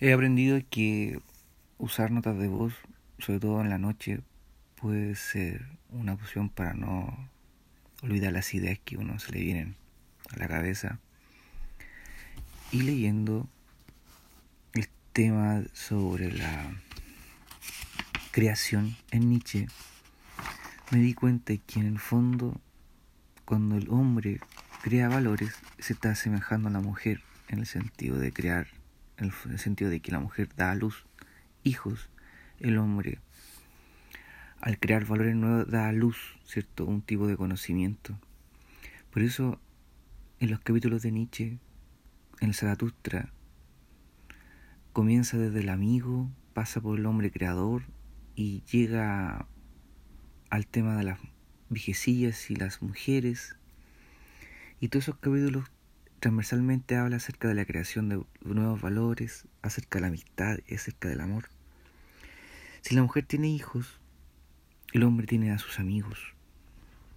He aprendido que usar notas de voz, sobre todo en la noche, puede ser una opción para no olvidar las ideas que uno se le vienen a la cabeza. Y leyendo el tema sobre la creación en Nietzsche, me di cuenta que en el fondo, cuando el hombre crea valores, se está asemejando a la mujer en el sentido de crear en el sentido de que la mujer da a luz hijos, el hombre al crear valores nuevos da a luz, ¿cierto? Un tipo de conocimiento. Por eso, en los capítulos de Nietzsche, en el Zaratustra, comienza desde el amigo, pasa por el hombre creador y llega al tema de las viejecillas y las mujeres. Y todos esos capítulos transversalmente habla acerca de la creación de nuevos valores, acerca de la amistad y acerca del amor. Si la mujer tiene hijos, el hombre tiene a sus amigos.